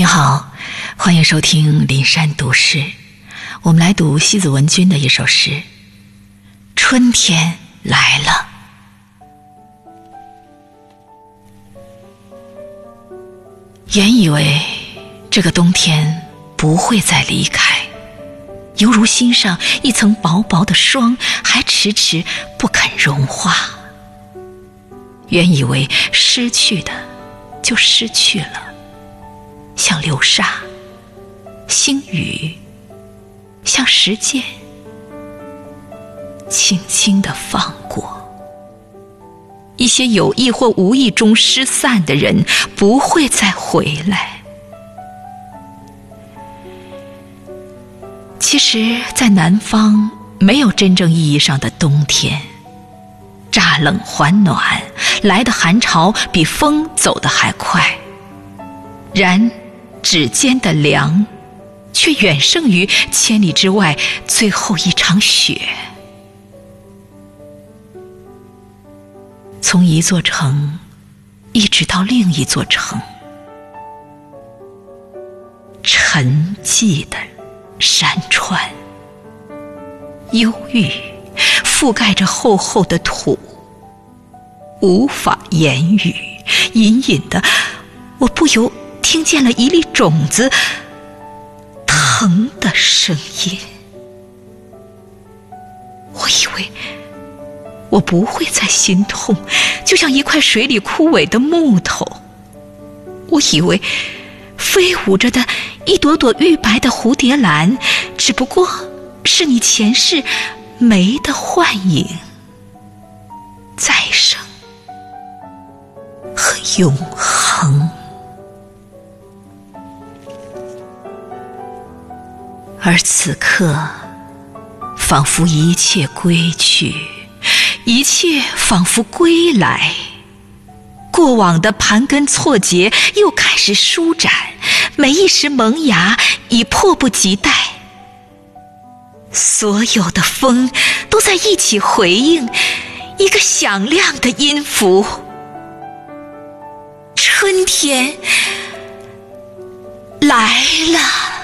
你好，欢迎收听林山读诗。我们来读西子文君的一首诗《春天来了》。原以为这个冬天不会再离开，犹如心上一层薄薄的霜，还迟迟不肯融化。原以为失去的就失去了。像流沙，星雨，像时间，轻轻的放过。一些有意或无意中失散的人，不会再回来。其实，在南方，没有真正意义上的冬天。乍冷还暖，来的寒潮比风走的还快。然。指尖的凉，却远胜于千里之外最后一场雪。从一座城，一直到另一座城，沉寂的山川，忧郁覆盖着厚厚的土，无法言语。隐隐的，我不由。听见了一粒种子疼的声音，我以为我不会再心痛，就像一块水里枯萎的木头。我以为飞舞着的一朵朵玉白的蝴蝶兰，只不过是你前世梅的幻影，再生和永恒。而此刻，仿佛一切归去，一切仿佛归来。过往的盘根错节又开始舒展，每一时萌芽已迫不及待。所有的风都在一起回应一个响亮的音符。春天来了。